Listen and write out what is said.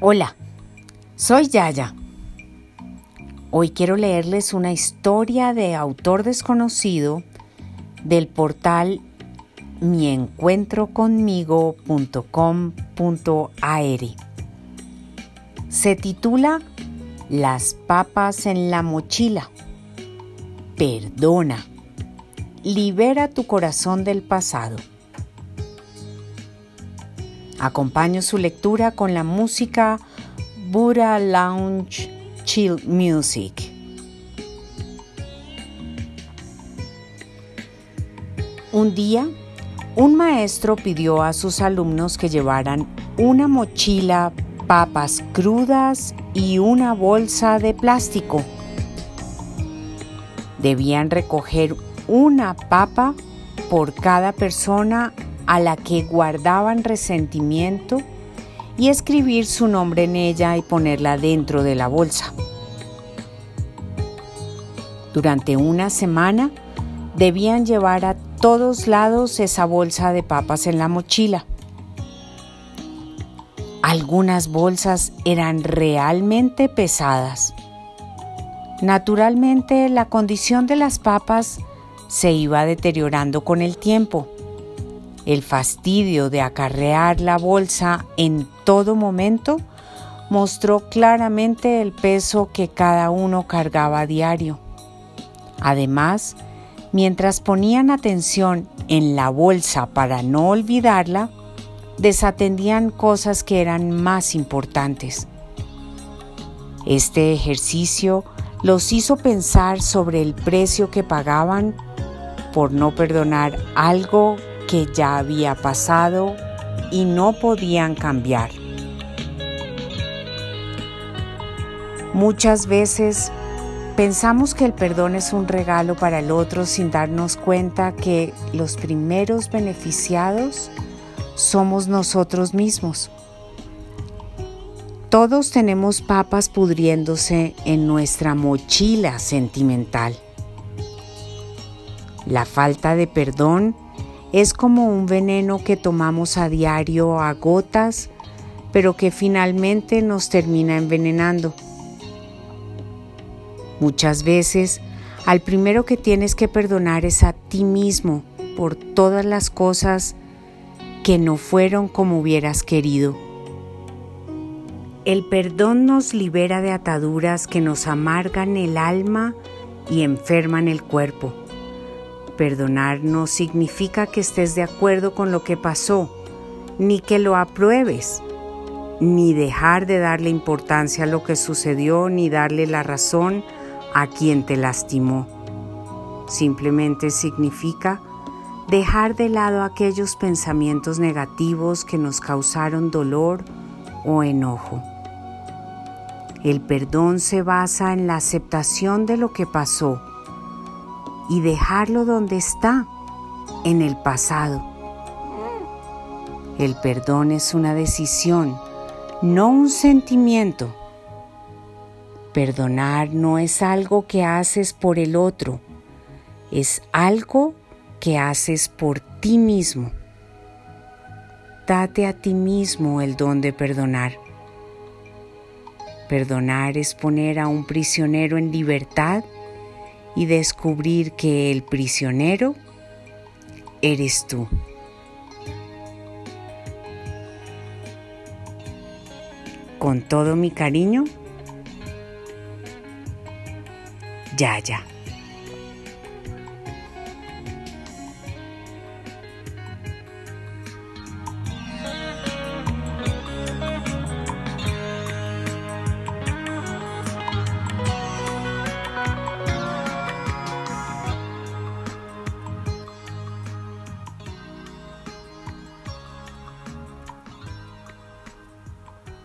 Hola, soy Yaya. Hoy quiero leerles una historia de autor desconocido del portal miencuentroconmigo.com.ar. Se titula Las papas en la mochila. Perdona. Libera tu corazón del pasado. Acompaño su lectura con la música Buddha Lounge Chill Music. Un día, un maestro pidió a sus alumnos que llevaran una mochila, papas crudas y una bolsa de plástico. Debían recoger una papa por cada persona a la que guardaban resentimiento y escribir su nombre en ella y ponerla dentro de la bolsa. Durante una semana debían llevar a todos lados esa bolsa de papas en la mochila. Algunas bolsas eran realmente pesadas. Naturalmente la condición de las papas se iba deteriorando con el tiempo el fastidio de acarrear la bolsa en todo momento mostró claramente el peso que cada uno cargaba a diario. Además, mientras ponían atención en la bolsa para no olvidarla, desatendían cosas que eran más importantes. Este ejercicio los hizo pensar sobre el precio que pagaban por no perdonar algo que ya había pasado y no podían cambiar. Muchas veces pensamos que el perdón es un regalo para el otro sin darnos cuenta que los primeros beneficiados somos nosotros mismos. Todos tenemos papas pudriéndose en nuestra mochila sentimental. La falta de perdón es como un veneno que tomamos a diario a gotas, pero que finalmente nos termina envenenando. Muchas veces, al primero que tienes que perdonar es a ti mismo por todas las cosas que no fueron como hubieras querido. El perdón nos libera de ataduras que nos amargan el alma y enferman el cuerpo. Perdonar no significa que estés de acuerdo con lo que pasó, ni que lo apruebes, ni dejar de darle importancia a lo que sucedió, ni darle la razón a quien te lastimó. Simplemente significa dejar de lado aquellos pensamientos negativos que nos causaron dolor o enojo. El perdón se basa en la aceptación de lo que pasó y dejarlo donde está, en el pasado. El perdón es una decisión, no un sentimiento. Perdonar no es algo que haces por el otro, es algo que haces por ti mismo. Date a ti mismo el don de perdonar. Perdonar es poner a un prisionero en libertad y descubrir que el prisionero eres tú. Con todo mi cariño, Yaya.